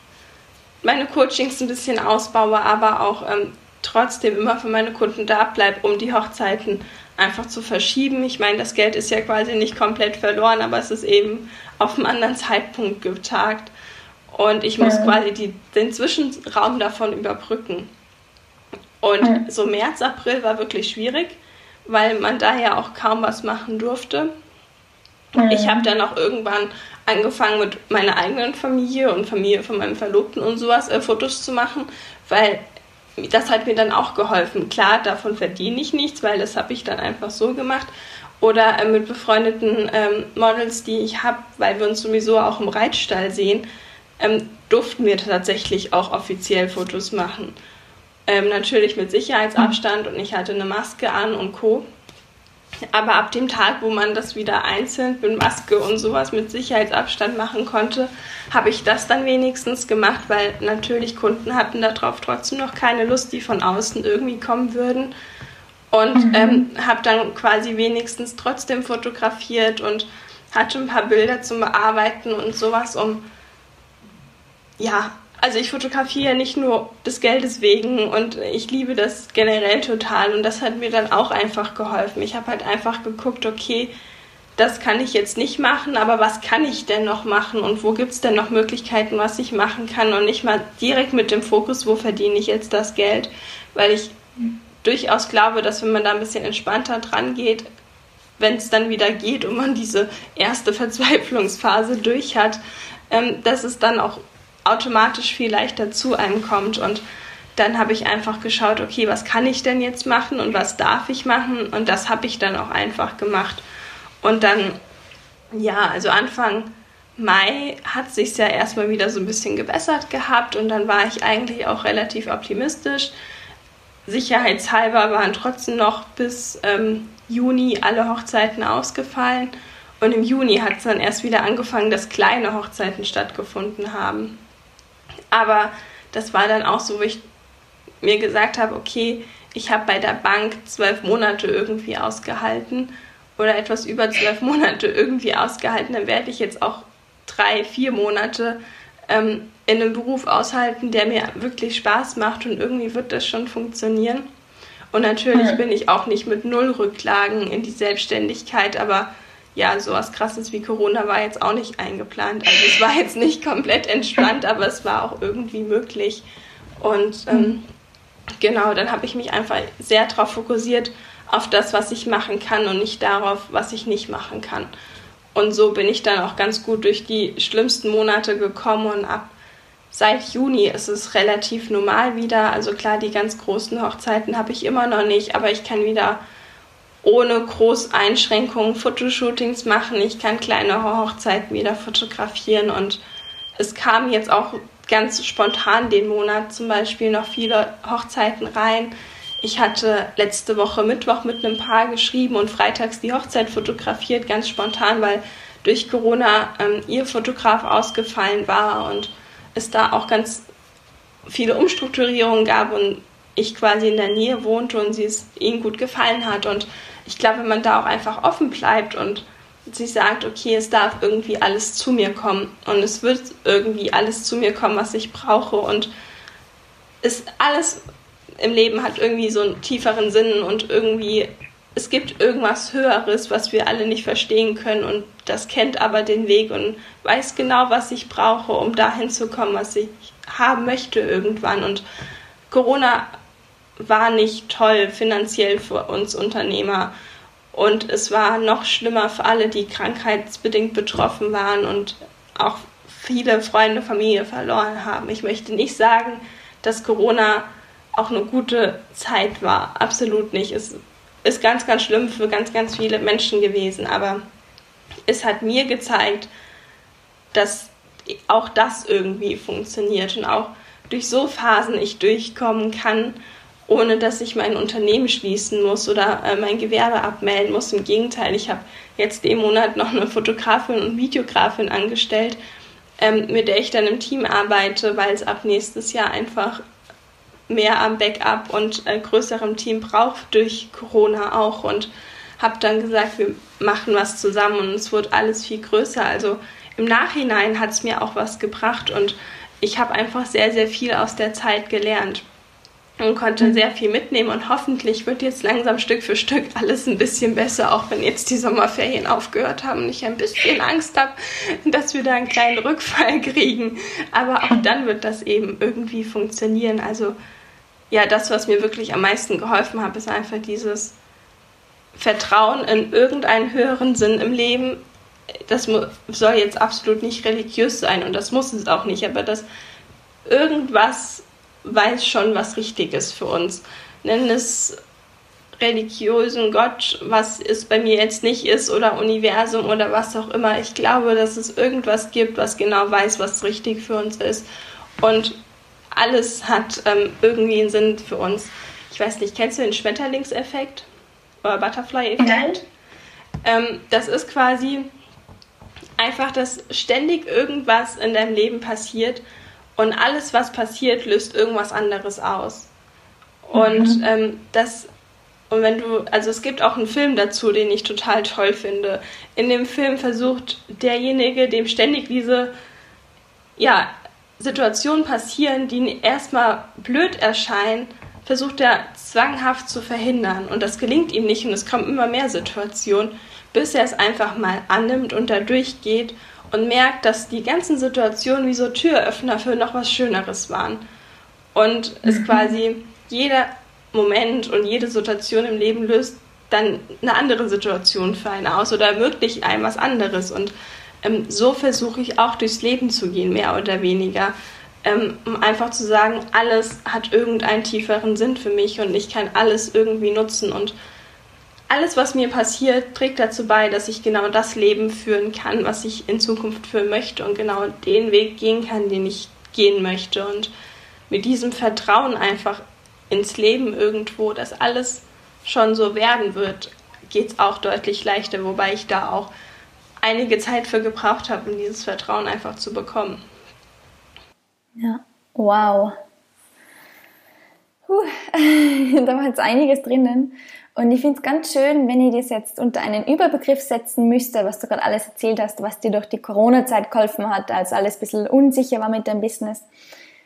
meine Coachings ein bisschen ausbaue, aber auch ähm, trotzdem immer für meine Kunden da bleibe, um die Hochzeiten einfach zu verschieben. Ich meine, das Geld ist ja quasi nicht komplett verloren, aber es ist eben auf einem anderen Zeitpunkt getagt. Und ich muss quasi die, den Zwischenraum davon überbrücken. Und so März, April war wirklich schwierig, weil man da ja auch kaum was machen durfte. Ich habe dann auch irgendwann angefangen mit meiner eigenen Familie und Familie von meinem Verlobten und sowas äh, Fotos zu machen, weil das hat mir dann auch geholfen. Klar, davon verdiene ich nichts, weil das habe ich dann einfach so gemacht. oder äh, mit befreundeten ähm, Models, die ich habe, weil wir uns sowieso auch im Reitstall sehen, ähm, durften wir tatsächlich auch offiziell Fotos machen. Ähm, natürlich mit Sicherheitsabstand und ich hatte eine Maske an und Co. Aber ab dem Tag, wo man das wieder einzeln mit Maske und sowas mit Sicherheitsabstand machen konnte, habe ich das dann wenigstens gemacht, weil natürlich Kunden hatten darauf trotzdem noch keine Lust, die von außen irgendwie kommen würden. Und mhm. ähm, habe dann quasi wenigstens trotzdem fotografiert und hatte ein paar Bilder zum Bearbeiten und sowas, um ja, also ich fotografiere nicht nur des Geldes wegen und ich liebe das generell total und das hat mir dann auch einfach geholfen. Ich habe halt einfach geguckt, okay, das kann ich jetzt nicht machen, aber was kann ich denn noch machen und wo gibt es denn noch Möglichkeiten, was ich machen kann und nicht mal direkt mit dem Fokus, wo verdiene ich jetzt das Geld, weil ich durchaus glaube, dass wenn man da ein bisschen entspannter dran geht, wenn es dann wieder geht und man diese erste *laughs* Verzweiflungsphase durch hat, ähm, dass es dann auch automatisch viel leichter zu einem kommt. Und dann habe ich einfach geschaut, okay, was kann ich denn jetzt machen und was darf ich machen? Und das habe ich dann auch einfach gemacht. Und dann, ja, also Anfang Mai hat sich ja erstmal wieder so ein bisschen gebessert gehabt und dann war ich eigentlich auch relativ optimistisch. Sicherheitshalber waren trotzdem noch bis ähm, Juni alle Hochzeiten ausgefallen. Und im Juni hat es dann erst wieder angefangen, dass kleine Hochzeiten stattgefunden haben. Aber das war dann auch so, wo ich mir gesagt habe, okay, ich habe bei der Bank zwölf Monate irgendwie ausgehalten oder etwas über zwölf *laughs* Monate irgendwie ausgehalten, dann werde ich jetzt auch drei, vier Monate ähm, in einem Beruf aushalten, der mir wirklich Spaß macht und irgendwie wird das schon funktionieren. Und natürlich bin ich auch nicht mit null Rücklagen in die Selbstständigkeit, aber ja, sowas krasses wie Corona war jetzt auch nicht eingeplant. Also es war jetzt nicht komplett entspannt, aber es war auch irgendwie möglich. Und ähm, genau, dann habe ich mich einfach sehr darauf fokussiert, auf das, was ich machen kann und nicht darauf, was ich nicht machen kann. Und so bin ich dann auch ganz gut durch die schlimmsten Monate gekommen und ab seit Juni ist es relativ normal wieder. Also klar, die ganz großen Hochzeiten habe ich immer noch nicht, aber ich kann wieder ohne groß Einschränkungen Fotoshootings machen. Ich kann kleinere Hochzeiten wieder fotografieren und es kamen jetzt auch ganz spontan den Monat zum Beispiel noch viele Hochzeiten rein. Ich hatte letzte Woche Mittwoch mit einem Paar geschrieben und freitags die Hochzeit fotografiert, ganz spontan, weil durch Corona ähm, ihr Fotograf ausgefallen war und es da auch ganz viele Umstrukturierungen gab und ich quasi in der Nähe wohnte und sie es ihnen gut gefallen hat. Und ich glaube, wenn man da auch einfach offen bleibt und sich sagt, okay, es darf irgendwie alles zu mir kommen und es wird irgendwie alles zu mir kommen, was ich brauche und es alles im Leben hat irgendwie so einen tieferen Sinn und irgendwie es gibt irgendwas Höheres, was wir alle nicht verstehen können und das kennt aber den Weg und weiß genau, was ich brauche, um dahin zu kommen, was ich haben möchte irgendwann. Und Corona war nicht toll finanziell für uns Unternehmer. Und es war noch schlimmer für alle, die krankheitsbedingt betroffen waren und auch viele Freunde, Familie verloren haben. Ich möchte nicht sagen, dass Corona auch eine gute Zeit war. Absolut nicht. Es ist ganz, ganz schlimm für ganz, ganz viele Menschen gewesen. Aber es hat mir gezeigt, dass auch das irgendwie funktioniert und auch durch so Phasen ich durchkommen kann ohne dass ich mein Unternehmen schließen muss oder äh, mein Gewerbe abmelden muss. Im Gegenteil, ich habe jetzt im Monat noch eine Fotografin und Videografin angestellt, ähm, mit der ich dann im Team arbeite, weil es ab nächstes Jahr einfach mehr am Backup und äh, größerem Team braucht durch Corona auch und habe dann gesagt, wir machen was zusammen und es wird alles viel größer. Also im Nachhinein hat es mir auch was gebracht und ich habe einfach sehr, sehr viel aus der Zeit gelernt und konnte mhm. sehr viel mitnehmen und hoffentlich wird jetzt langsam Stück für Stück alles ein bisschen besser, auch wenn jetzt die Sommerferien aufgehört haben und ich ein bisschen Angst habe, dass wir da einen kleinen Rückfall kriegen. Aber auch dann wird das eben irgendwie funktionieren. Also ja, das, was mir wirklich am meisten geholfen hat, ist einfach dieses Vertrauen in irgendeinen höheren Sinn im Leben. Das soll jetzt absolut nicht religiös sein und das muss es auch nicht, aber dass irgendwas weiß schon, was richtig ist für uns. Nennen es religiösen Gott, was es bei mir jetzt nicht ist, oder Universum oder was auch immer. Ich glaube, dass es irgendwas gibt, was genau weiß, was richtig für uns ist. Und alles hat ähm, irgendwie einen Sinn für uns. Ich weiß nicht, kennst du den Schmetterlingseffekt oder Butterfly-Effekt? Ähm, das ist quasi einfach, dass ständig irgendwas in deinem Leben passiert und alles, was passiert, löst irgendwas anderes aus. Und mhm. ähm, das und wenn du, also es gibt auch einen Film dazu, den ich total toll finde. In dem Film versucht derjenige, dem ständig diese ja, Situationen passieren, die ihm erstmal blöd erscheinen, versucht er zwanghaft zu verhindern. Und das gelingt ihm nicht und es kommen immer mehr Situationen, bis er es einfach mal annimmt und da durchgeht und merkt, dass die ganzen Situationen wie so Türöffner für noch was Schöneres waren. Und es mhm. quasi jeder Moment und jede Situation im Leben löst dann eine andere Situation für einen aus oder ermöglicht einem was anderes. Und ähm, so versuche ich auch durchs Leben zu gehen, mehr oder weniger. Ähm, um einfach zu sagen, alles hat irgendeinen tieferen Sinn für mich und ich kann alles irgendwie nutzen. Und alles, was mir passiert, trägt dazu bei, dass ich genau das Leben führen kann, was ich in Zukunft führen möchte und genau den Weg gehen kann, den ich gehen möchte. Und mit diesem Vertrauen einfach ins Leben irgendwo, dass alles schon so werden wird, geht es auch deutlich leichter, wobei ich da auch einige Zeit für gebraucht habe, um dieses Vertrauen einfach zu bekommen. Ja, wow. Puh, *laughs* da war jetzt einiges drinnen. Und ich finde es ganz schön, wenn ich das jetzt unter einen Überbegriff setzen müsste, was du gerade alles erzählt hast, was dir durch die Corona-Zeit geholfen hat, als alles ein bisschen unsicher war mit deinem Business,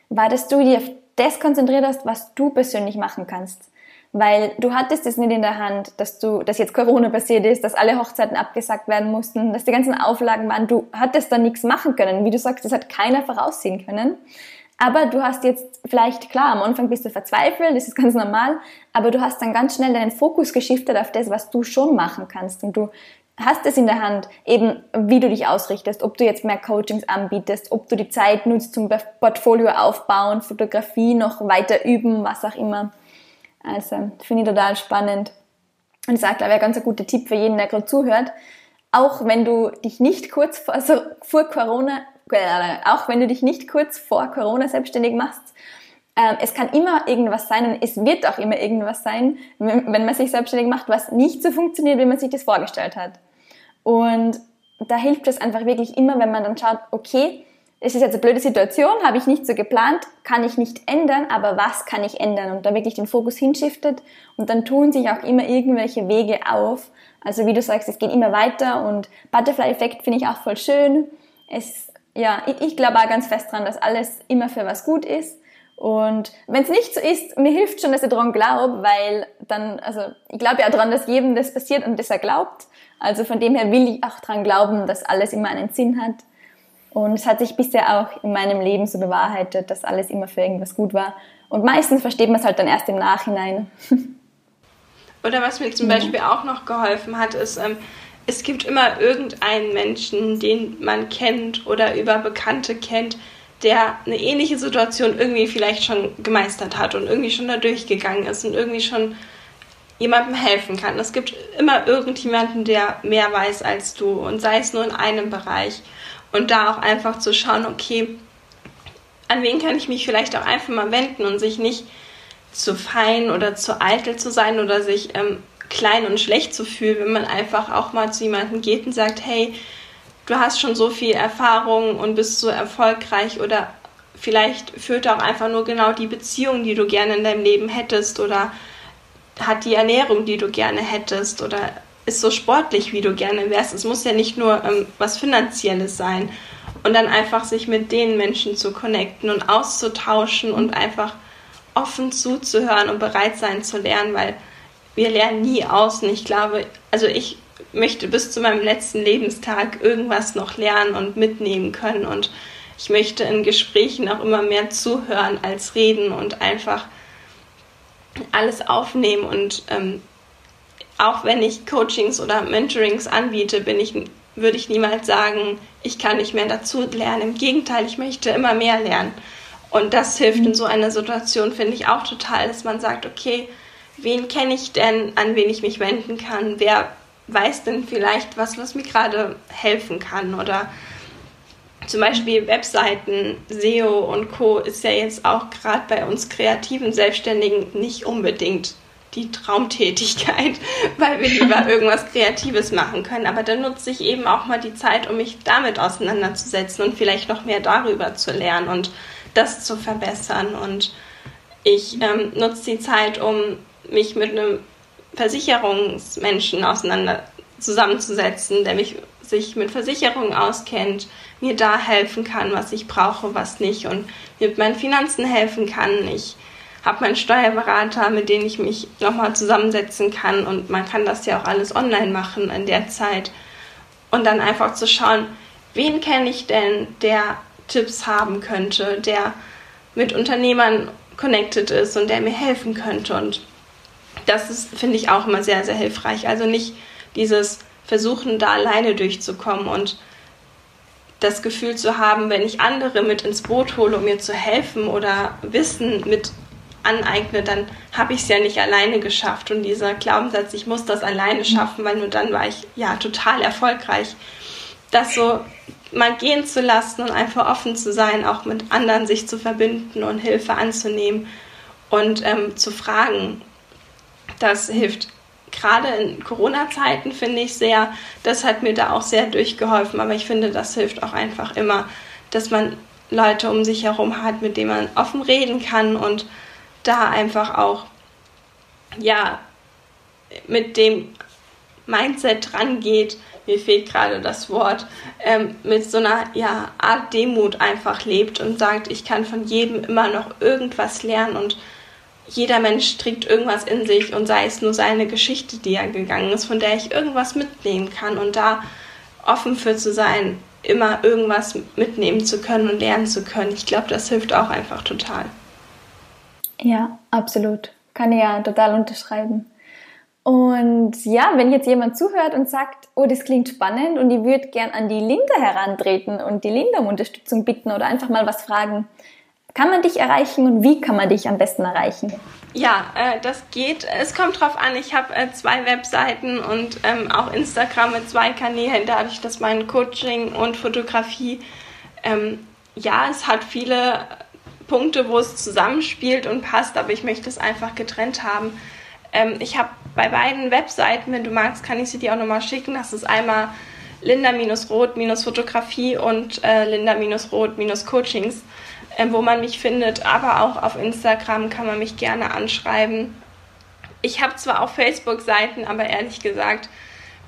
war, dass du dir das konzentriert hast, was du persönlich machen kannst. Weil du hattest es nicht in der Hand, dass du, dass jetzt Corona passiert ist, dass alle Hochzeiten abgesagt werden mussten, dass die ganzen Auflagen waren. Du hattest da nichts machen können. Wie du sagst, das hat keiner voraussehen können. Aber du hast jetzt vielleicht, klar, am Anfang bist du verzweifelt, das ist ganz normal, aber du hast dann ganz schnell deinen Fokus geschiftet auf das, was du schon machen kannst. Und du hast es in der Hand, eben wie du dich ausrichtest, ob du jetzt mehr Coachings anbietest, ob du die Zeit nutzt zum Portfolio aufbauen, Fotografie noch weiter üben, was auch immer. Also finde ich total spannend. Und ich sage, glaube ich, ein ganz guter Tipp für jeden, der gerade zuhört. Auch wenn du dich nicht kurz vor, also vor Corona, auch wenn du dich nicht kurz vor Corona selbstständig machst, ähm, es kann immer irgendwas sein und es wird auch immer irgendwas sein, wenn man sich selbstständig macht, was nicht so funktioniert, wie man sich das vorgestellt hat. Und da hilft es einfach wirklich immer, wenn man dann schaut, okay, es ist jetzt eine blöde Situation, habe ich nicht so geplant, kann ich nicht ändern, aber was kann ich ändern? Und da wirklich den Fokus hinschiftet und dann tun sich auch immer irgendwelche Wege auf. Also wie du sagst, es geht immer weiter und Butterfly-Effekt finde ich auch voll schön. Es, ja, ich, ich glaube auch ganz fest dran, dass alles immer für was gut ist. Und wenn es nicht so ist, mir hilft schon, dass ich daran glaube, weil dann, also ich glaube ja daran, dass jedem das passiert und dass er glaubt. Also von dem her will ich auch daran glauben, dass alles immer einen Sinn hat. Und es hat sich bisher auch in meinem Leben so bewahrheitet, dass alles immer für irgendwas gut war. Und meistens versteht man es halt dann erst im Nachhinein. *laughs* Oder was mir zum Beispiel auch noch geholfen hat, ist, ähm, es gibt immer irgendeinen Menschen, den man kennt oder über Bekannte kennt, der eine ähnliche Situation irgendwie vielleicht schon gemeistert hat und irgendwie schon da durchgegangen ist und irgendwie schon jemandem helfen kann. Es gibt immer irgendjemanden, der mehr weiß als du und sei es nur in einem Bereich. Und da auch einfach zu schauen, okay, an wen kann ich mich vielleicht auch einfach mal wenden und sich nicht zu fein oder zu eitel zu sein oder sich ähm, klein und schlecht zu fühlen, wenn man einfach auch mal zu jemandem geht und sagt, hey, du hast schon so viel Erfahrung und bist so erfolgreich oder vielleicht führt auch einfach nur genau die Beziehung, die du gerne in deinem Leben hättest oder hat die Ernährung, die du gerne hättest oder ist so sportlich, wie du gerne wärst. Es muss ja nicht nur ähm, was Finanzielles sein. Und dann einfach sich mit den Menschen zu connecten und auszutauschen und einfach offen zuzuhören und bereit sein zu lernen, weil wir lernen nie aus. Und ich glaube, also ich möchte bis zu meinem letzten Lebenstag irgendwas noch lernen und mitnehmen können. Und ich möchte in Gesprächen auch immer mehr zuhören als reden und einfach alles aufnehmen. Und ähm, auch wenn ich Coachings oder Mentorings anbiete, bin ich, würde ich niemals sagen, ich kann nicht mehr dazu lernen. Im Gegenteil, ich möchte immer mehr lernen. Und das hilft in so einer Situation, finde ich auch total, dass man sagt, okay, wen kenne ich denn, an wen ich mich wenden kann? Wer weiß denn vielleicht was, was mir gerade helfen kann? Oder zum Beispiel Webseiten, SEO und Co. ist ja jetzt auch gerade bei uns kreativen Selbstständigen nicht unbedingt die Traumtätigkeit, *laughs* weil wir lieber *laughs* irgendwas Kreatives machen können. Aber dann nutze ich eben auch mal die Zeit, um mich damit auseinanderzusetzen und vielleicht noch mehr darüber zu lernen und das zu verbessern. Und ich ähm, nutze die Zeit, um mich mit einem Versicherungsmenschen auseinander zusammenzusetzen, der mich sich mit Versicherungen auskennt, mir da helfen kann, was ich brauche, was nicht und mir mit meinen Finanzen helfen kann. Ich habe meinen Steuerberater, mit dem ich mich nochmal zusammensetzen kann und man kann das ja auch alles online machen in der Zeit und dann einfach zu schauen, wen kenne ich denn, der Tipps haben könnte, der mit Unternehmern connected ist und der mir helfen könnte und das ist, finde ich, auch immer sehr, sehr hilfreich. Also nicht dieses Versuchen, da alleine durchzukommen und das Gefühl zu haben, wenn ich andere mit ins Boot hole, um mir zu helfen oder Wissen mit aneigne, dann habe ich es ja nicht alleine geschafft. Und dieser Glaubenssatz, ich muss das alleine schaffen, weil nur dann war ich ja total erfolgreich. Das so mal gehen zu lassen und einfach offen zu sein, auch mit anderen sich zu verbinden und Hilfe anzunehmen und ähm, zu fragen, das hilft gerade in Corona-Zeiten, finde ich sehr. Das hat mir da auch sehr durchgeholfen. Aber ich finde, das hilft auch einfach immer, dass man Leute um sich herum hat, mit denen man offen reden kann und da einfach auch, ja, mit dem Mindset rangeht, mir fehlt gerade das Wort, ähm, mit so einer ja, Art Demut einfach lebt und sagt, ich kann von jedem immer noch irgendwas lernen und jeder Mensch trägt irgendwas in sich und sei es nur seine Geschichte, die er gegangen ist, von der ich irgendwas mitnehmen kann und da offen für zu sein, immer irgendwas mitnehmen zu können und lernen zu können. Ich glaube, das hilft auch einfach total. Ja, absolut. Kann ich ja total unterschreiben. Und ja, wenn jetzt jemand zuhört und sagt, oh, das klingt spannend und ich würde gern an die Linda herantreten und die Linda um Unterstützung bitten oder einfach mal was fragen, kann man dich erreichen und wie kann man dich am besten erreichen? Ja, äh, das geht. Es kommt drauf an. Ich habe äh, zwei Webseiten und ähm, auch Instagram mit zwei Kanälen, dadurch, dass mein Coaching und Fotografie, ähm, ja, es hat viele Punkte, wo es zusammenspielt und passt, aber ich möchte es einfach getrennt haben. Ähm, ich habe bei beiden Webseiten, wenn du magst, kann ich sie dir auch nochmal schicken. Das ist einmal Linda-Rot-Fotografie und äh, Linda-Rot-Coachings äh, wo man mich findet, aber auch auf Instagram kann man mich gerne anschreiben. Ich habe zwar auch Facebook-Seiten, aber ehrlich gesagt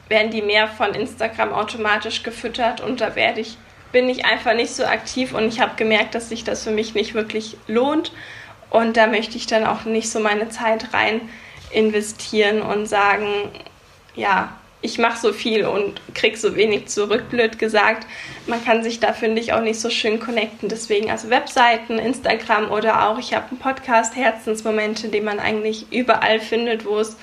werden die mehr von Instagram automatisch gefüttert und da werde ich bin ich einfach nicht so aktiv und ich habe gemerkt, dass sich das für mich nicht wirklich lohnt und da möchte ich dann auch nicht so meine Zeit rein investieren und sagen, ja, ich mache so viel und krieg so wenig zurück, blöd gesagt. Man kann sich da, finde ich, auch nicht so schön connecten. Deswegen also Webseiten, Instagram oder auch, ich habe einen Podcast, Herzensmomente, den man eigentlich überall findet, wo es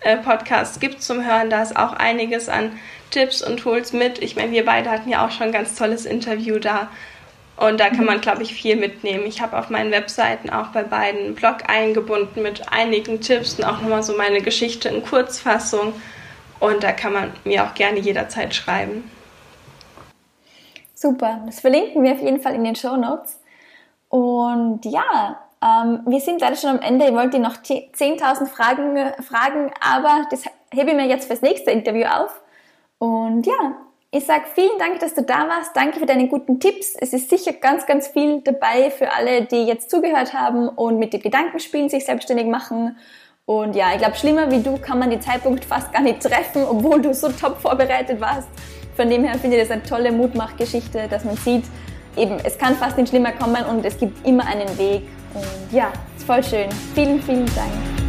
äh, Podcasts gibt zum Hören. Da ist auch einiges an Tipps und Tools mit. Ich meine, wir beide hatten ja auch schon ein ganz tolles Interview da. Und da kann man, glaube ich, viel mitnehmen. Ich habe auf meinen Webseiten auch bei beiden einen Blog eingebunden mit einigen Tipps und auch nochmal so meine Geschichte in Kurzfassung und da kann man mir auch gerne jederzeit schreiben. Super, das verlinken wir auf jeden Fall in den Show Notes. Und ja, ähm, wir sind leider schon am Ende. Ich wollte noch 10.000 Fragen fragen, aber das hebe ich mir jetzt fürs nächste Interview auf. Und ja, ich sage vielen Dank, dass du da warst. Danke für deine guten Tipps. Es ist sicher ganz, ganz viel dabei für alle, die jetzt zugehört haben und mit den Gedanken spielen, sich selbstständig machen und ja, ich glaube, schlimmer wie du kann man den Zeitpunkt fast gar nicht treffen, obwohl du so top vorbereitet warst. Von dem her finde ich das eine tolle Mutmachgeschichte, dass man sieht, eben, es kann fast nicht schlimmer kommen und es gibt immer einen Weg. Und ja, ist voll schön. Vielen, vielen Dank.